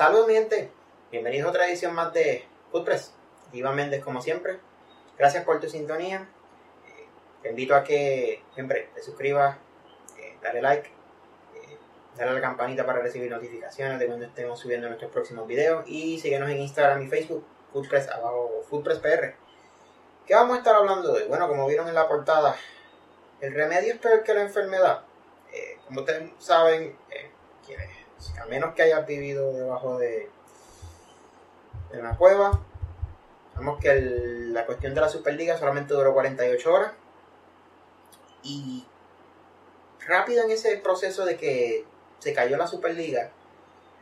Saludos mi gente, bienvenidos a otra edición más de Footpress. Iván Méndez como siempre. Gracias por tu sintonía. Eh, te invito a que siempre te suscribas, eh, dale like, eh, dale a la campanita para recibir notificaciones de cuando estemos subiendo nuestros próximos videos y síguenos en Instagram y Facebook, Footpress, abajo Footpress PR. ¿Qué vamos a estar hablando hoy? Bueno, como vieron en la portada, el remedio es peor que la enfermedad. como ustedes saben, quienes a menos que hayas vivido debajo de, de una cueva. Sabemos que la cuestión de la Superliga solamente duró 48 horas. Y rápido en ese proceso de que se cayó la Superliga,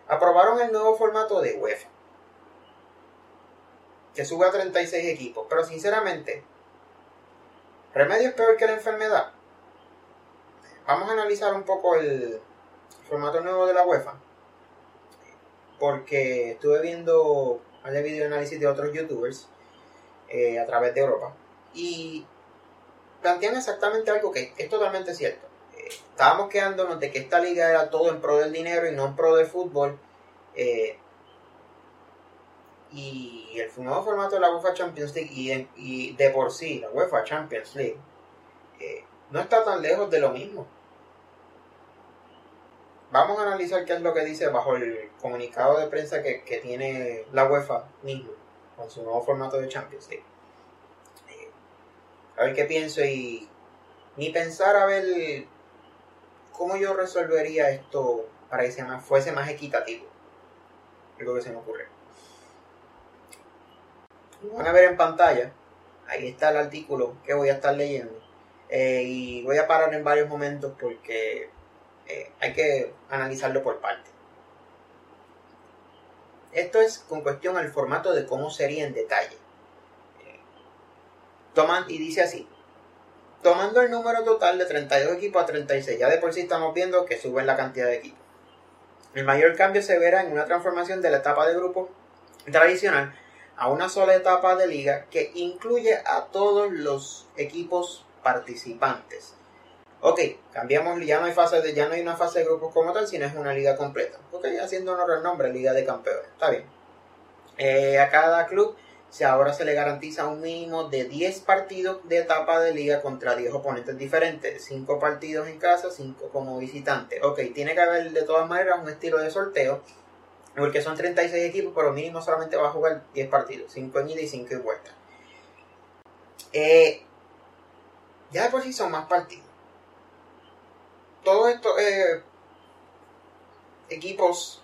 aprobaron el nuevo formato de UEFA. Que sube a 36 equipos. Pero sinceramente, ¿remedio es peor que la enfermedad? Vamos a analizar un poco el, formato nuevo de la UEFA. Porque estuve viendo de video análisis de otros youtubers eh, a través de Europa. Y plantean exactamente algo que es totalmente cierto. Eh, estábamos quedándonos de que esta liga era todo en pro del dinero y no en pro del fútbol. Eh, y el nuevo formato de la UEFA Champions League y, y de por sí la UEFA Champions League no está tan lejos de lo mismo vamos a analizar qué es lo que dice bajo el comunicado de prensa que, tiene la UEFA mismo con su nuevo formato de Champions League. Eh, a ver qué pienso y ni pensar a ver cómo yo resolvería esto para que fuese más equitativo. Lo que se me ocurre. Van a ver en pantalla, ahí está el artículo que voy a estar leyendo. Eh, y voy a parar en varios momentos porque eh, hay que analizarlo por parte. Esto es con cuestión al formato de cómo sería en detalle. Eh, toman, y dice así, tomando el número total de 32 equipos a 36, ya de por sí estamos viendo que suben la cantidad de equipos. El mayor cambio se verá en una transformación de la etapa de grupo tradicional a una sola etapa de liga que incluye a todos los equipos participantes. Ok, cambiamos, ya no hay fase de, ya no hay una fase de grupos como tal, sino es una liga completa. Ok, haciendo honor al nombre, Liga de Campeones. Está bien. Eh, a cada club se, ahora se le garantiza un mínimo de 10 partidos de etapa de liga contra 10 oponentes diferentes. 5 partidos en casa, 5 como visitante. Ok, tiene que haber de todas maneras un estilo de sorteo. Porque son 36 equipos, pero mínimo solamente va a jugar 10 partidos. 5 en ida y 5 en vuelta. Eh, ya de por sí son más partidos todos estos eh, equipos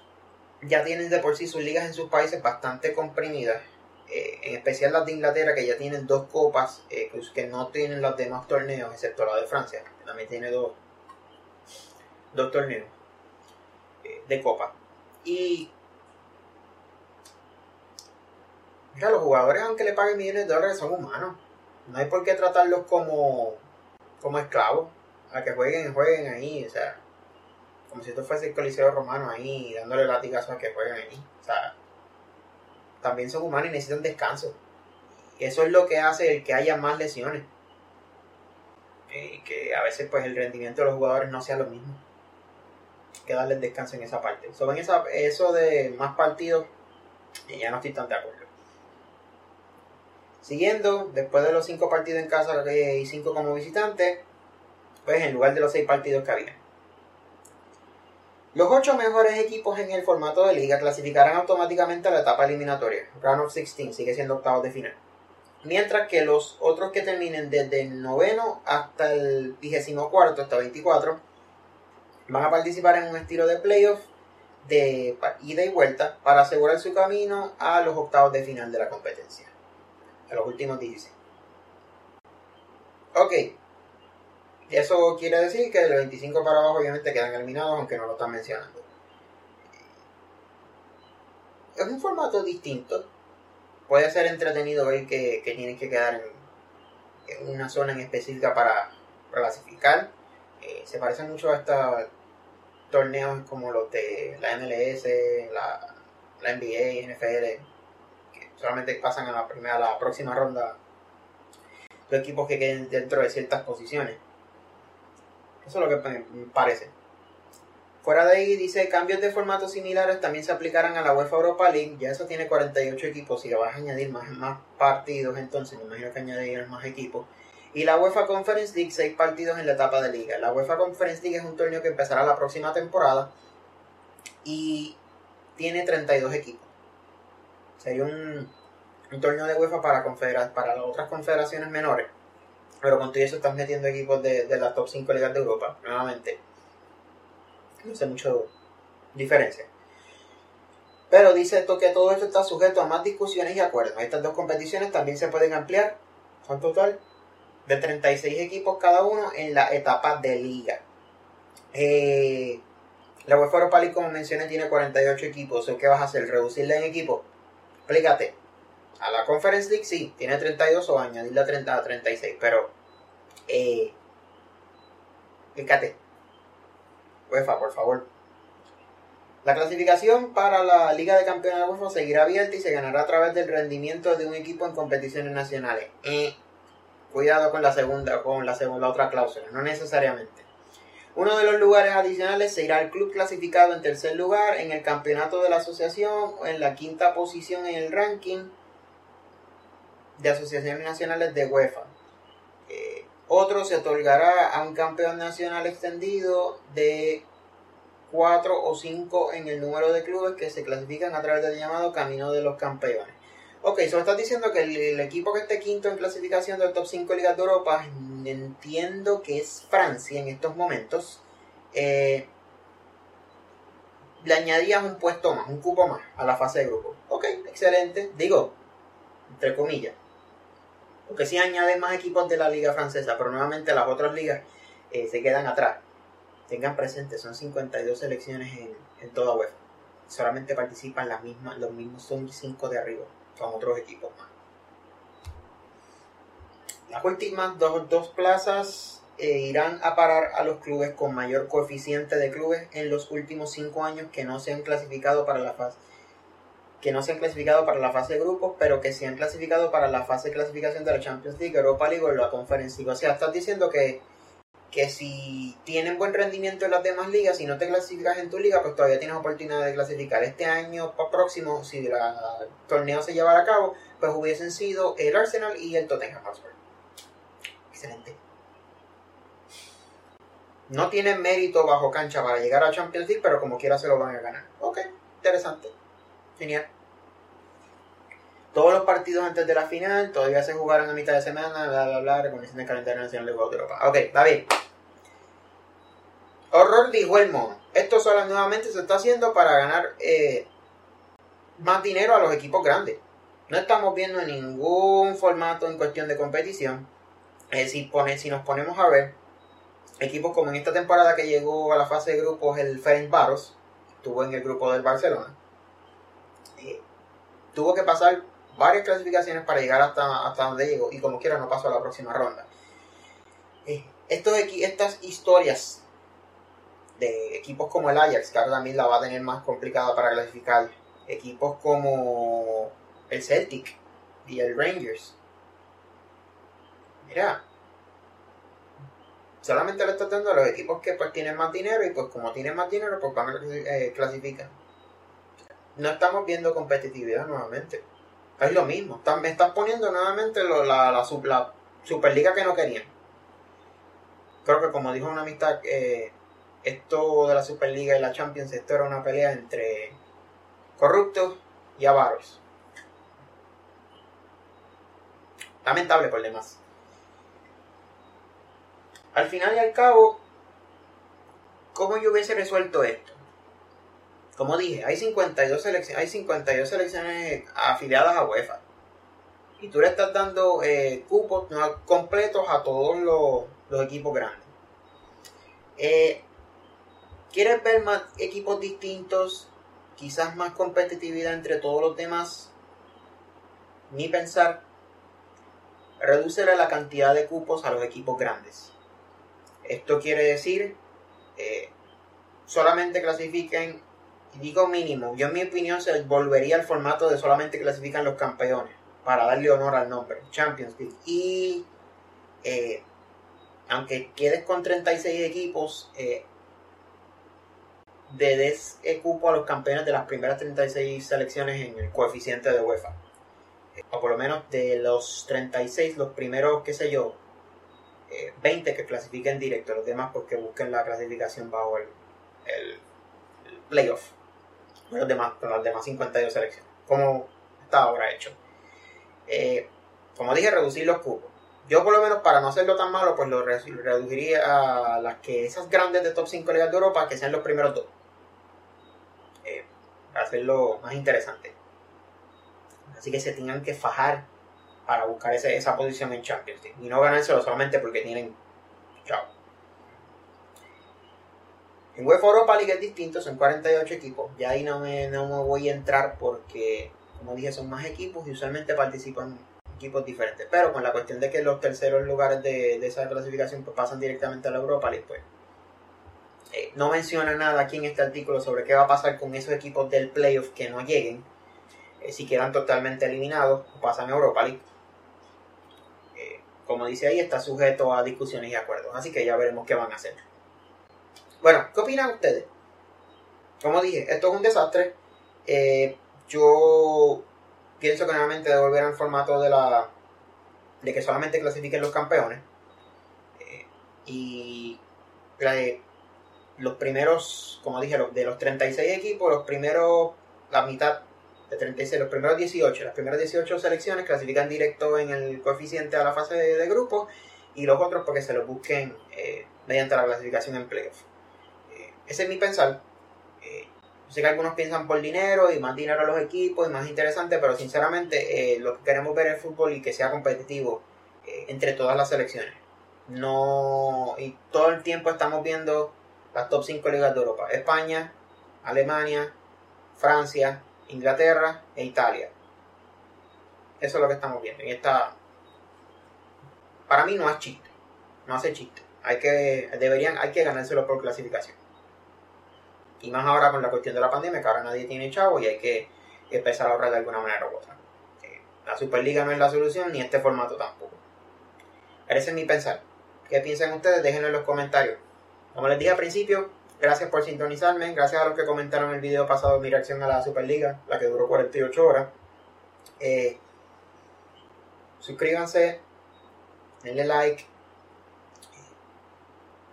ya tienen de por sí sus ligas en sus países bastante comprimidas. Eh, en especial las de Inglaterra, que ya tienen dos copas, eh, que no tienen los demás torneos, excepto la de Francia, que también tiene dos, dos torneos de copa. Y mira, los jugadores, aunque le paguen millones de dólares, son humanos. No hay por qué tratarlos como, como esclavos a que jueguen, jueguen ahí, o sea, como si esto fuese el Coliseo Romano ahí, dándole latigazos a que jueguen ahí, o sea, también son humanos y necesitan descanso. Y eso es lo que hace que haya más lesiones. Y que a veces pues el rendimiento de los jugadores no sea lo mismo. Hay que darles descanso en esa parte. Sobre esa, eso de más partidos, ya no estoy tan de acuerdo. Siguiendo, después de los cinco partidos en casa y cinco como visitante, pues en lugar de los seis partidos que había. Los ocho mejores equipos en el formato de liga clasificarán automáticamente a la etapa eliminatoria. Round of 16 sigue siendo octavos de final. Mientras que los otros que terminen desde el noveno hasta el vigésimo cuarto, hasta 24, van a participar en un estilo de playoff de ida y vuelta para asegurar su camino a los octavos de final de la competencia. A los últimos 16. Ok, eso quiere decir que de los 25 para abajo obviamente quedan eliminados, aunque no lo están mencionando. Es un formato distinto. Puede ser entretenido ver que, tienen que quedar en, una zona en específica para clasificar. Eh, se parece mucho a estos torneos como los de la MLS, la, la NBA, NFL, que solamente pasan a la, primera, a la próxima ronda los equipos que queden dentro de ciertas posiciones. Eso es lo que me parece. Fuera de ahí dice cambios de formato similares también se aplicarán a la UEFA Europa League. Ya eso tiene 48 equipos y le vas a añadir más, más partidos entonces, me imagino que añadirán más equipos. Y la UEFA Conference League, 6 partidos en la etapa de liga. La UEFA Conference League es un torneo que empezará la próxima temporada y tiene 32 equipos. Sería un, un torneo de UEFA para, para las otras confederaciones menores. Pero con todo eso están metiendo equipos de, de las top 5 ligas de Europa, nuevamente no hace mucho diferencia. Pero dice esto que todo esto está sujeto a más discusiones y acuerdos. Estas dos competiciones también se pueden ampliar, son total de 36 equipos cada uno en la etapa de liga. Eh, la UEFA Europa League, como mencioné, tiene 48 equipos. ¿Qué vas a hacer? ¿Reducirla en equipos? Explícate. A la Conference League sí, tiene 32 o añadirla a, 30, a 36, pero eh, explícate. UEFA, por favor. La clasificación para la Liga de Campeones de UEFA seguirá abierta y se ganará a través del rendimiento de un equipo en competiciones nacionales. Eh, cuidado con la segunda, con la segunda otra cláusula, no necesariamente. Uno de los lugares adicionales se irá al club clasificado en tercer lugar en el campeonato de la asociación o en la quinta posición en el ranking de asociaciones nacionales de UEFA. Otro se otorgará a un campeón nacional extendido de 4 o 5 en el número de clubes que se clasifican a través del llamado Camino de los Campeones. Ok, solo estás diciendo que el, equipo que esté quinto en clasificación del top 5 Ligas de Europa, entiendo que es Francia en estos momentos, eh, le añadías un puesto más, un cupo más a la fase de grupo. Ok, excelente. Digo, entre comillas. Porque si añades más equipos de la liga francesa, pero nuevamente las otras ligas eh, se quedan atrás. Tengan presente, son 52 selecciones en, en toda UEFA. Solamente participan las mismas, los mismos son 5 de arriba, son otros equipos más. Las últimas dos, dos plazas eh, irán a parar a los clubes con mayor coeficiente de clubes en los últimos 5 años que no se han clasificado para la fase que no se han clasificado para la fase de grupos, pero que se han clasificado para la fase de clasificación de la Champions League, Europa League o la Conference. O sea, estás diciendo que, que si tienen buen rendimiento en las demás ligas, si no te clasificas en tu liga, pues todavía tienes oportunidad de clasificar. Este año próximo, si el torneo se llevara a cabo, pues hubiesen sido el Arsenal y el Tottenham Hotspur. Excelente. No tienen mérito bajo cancha para llegar a Champions League, pero como quiera se lo van a ganar. Ok, interesante. Genial. Todos los partidos antes de la final todavía se jugaron a mitad de semana, bla, bla, bla, recomendación del calendario nacional de Europa. Ok, David. Horror dijo el mono. Esto solo nuevamente se está haciendo para ganar eh, más dinero a los equipos grandes. No estamos viendo ningún formato en cuestión de competición. Eh, si, pone, si nos ponemos a ver, equipos como en esta temporada que llegó a la fase de grupos el Ferenc Varos, estuvo en el grupo del Barcelona tuvo que pasar varias clasificaciones para llegar hasta, hasta donde llegó y como quiera no pasó a la próxima ronda. Eh, estas historias de equipos como el Ajax, que ahora también la va a tener más complicada para clasificar, equipos como el Celtic y el Rangers. Mira, solamente le está dando a los equipos que pues tienen más dinero y pues como tienen más dinero pues van a eh, clasificar no estamos viendo competitividad nuevamente. Es lo mismo. Me estás poniendo nuevamente la, Superliga que no querían. Creo que como dijo una amistad, eh, esto de la Superliga y la Champions, esto era una pelea entre corruptos y avaros. Lamentable por demás. Al final y al cabo, ¿cómo yo hubiese resuelto esto? Como dije, hay 52 selecciones, hay 52 selecciones afiliadas a UEFA. Y tú le estás dando eh, cupos completos a todos los, equipos grandes. Eh, ¿Quieres ver más equipos distintos? Quizás más competitividad entre todos los demás. Ni pensar. Reduce la cantidad de cupos a los equipos grandes. Esto quiere decir, eh, solamente clasifiquen digo mínimo, yo en mi opinión se volvería al formato de solamente clasifican los campeones, para darle honor al nombre, Champions League. Y eh, aunque quedes con 36 equipos, eh, de des cupo a los campeones de las primeras 36 selecciones en el coeficiente de UEFA. O por lo menos de los 36, los primeros, qué sé yo, 20 eh, que clasifiquen directo, los demás porque busquen la clasificación bajo el, el, playoff. Los demás, con las demás 52 selecciones. Como está ahora hecho. Eh, como dije, reducir los cupos. Yo por lo menos para no hacerlo tan malo, pues lo reduciría a las que esas grandes de top 5 ligas de Europa, que sean los primeros dos. Eh, para hacerlo más interesante. Así que se tengan que fajar para buscar esa posición en Champions League. Y no ganárselo solamente porque tienen... Chao. En UEFA Europa League es distinto, son 48 equipos. Ya ahí no me, no me voy a entrar porque, como dije, son más equipos y usualmente participan equipos diferentes. Pero con la cuestión de que los terceros lugares de, esa clasificación pues, pasan directamente a la Europa League, pues eh, no menciona nada aquí en este artículo sobre qué va a pasar con esos equipos del playoff que no lleguen. Eh, si quedan totalmente eliminados pasan a Europa League. Eh, como dice ahí, está sujeto a discusiones y acuerdos. Así que ya veremos qué van a hacer. Bueno, ¿qué opinan ustedes? Como dije, esto es un desastre. yo pienso que nuevamente devolver al formato de la de que solamente clasifiquen los campeones eh, y los primeros como dije los, de los 36 equipos los primeros la mitad de 36 los primeros 18 las primeras 18 selecciones clasifican directo en el coeficiente a la fase de, grupo y los otros porque se los busquen eh, mediante la clasificación en playoff eh, ese es mi pensar Sé que algunos piensan por dinero y más dinero a los equipos y más interesante, pero sinceramente eh, lo que queremos ver es fútbol y que sea competitivo eh, entre todas las selecciones. No, y todo el tiempo estamos viendo las top 5 ligas de Europa: España, Alemania, Francia, Inglaterra e Italia. Eso es lo que estamos viendo. Y esta, para mí no es chiste, no hace chiste. Hay que, deberían, hay que ganárselo por clasificación. Y más ahora con la cuestión de la pandemia, que ahora nadie tiene chavo y hay que empezar a ahorrar de alguna manera u otra. Eh, la Superliga no es la solución, ni este formato tampoco. Ese es mi pensar. ¿Qué piensan ustedes? Déjenlo en los comentarios. Como les dije al principio, gracias por sintonizarme. Gracias a los que comentaron el video pasado mi reacción a la Superliga, la que duró 48 horas. Eh, suscríbanse, denle like,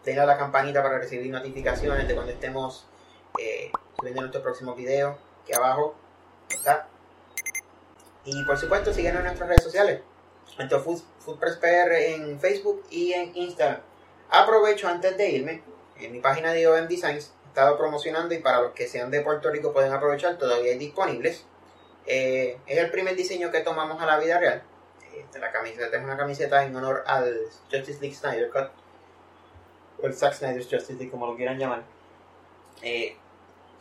denle a la campanita para recibir notificaciones de cuando estemos eh, subiendo nuestro próximo video aquí abajo. Y por supuesto, síguenos en nuestras redes sociales. Nuestro Food, PR en Facebook y en Instagram. Aprovecho antes de irme, en mi página de OM Designs he estado promocionando y para los que sean de Puerto Rico pueden aprovechar, todavía hay disponibles. Eh, es el primer diseño que tomamos a la vida real. Esta la camiseta es una camiseta en honor al Justice League Snyder Cut. O el Zack Snyder's Justice League, como lo quieran llamar. Eh,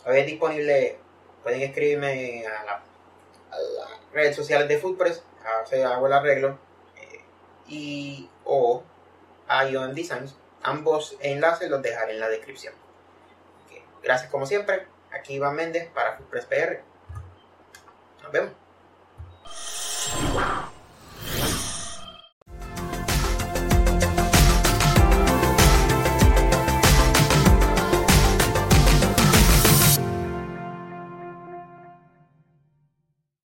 es disponible, pueden escribirme a, las redes sociales de Footpress, hago el arreglo, eh, y o a IOM Designs. Ambos enlaces los dejaré en la descripción. Gracias como siempre. Aquí Iván Méndez para Footpress PR. Nos vemos.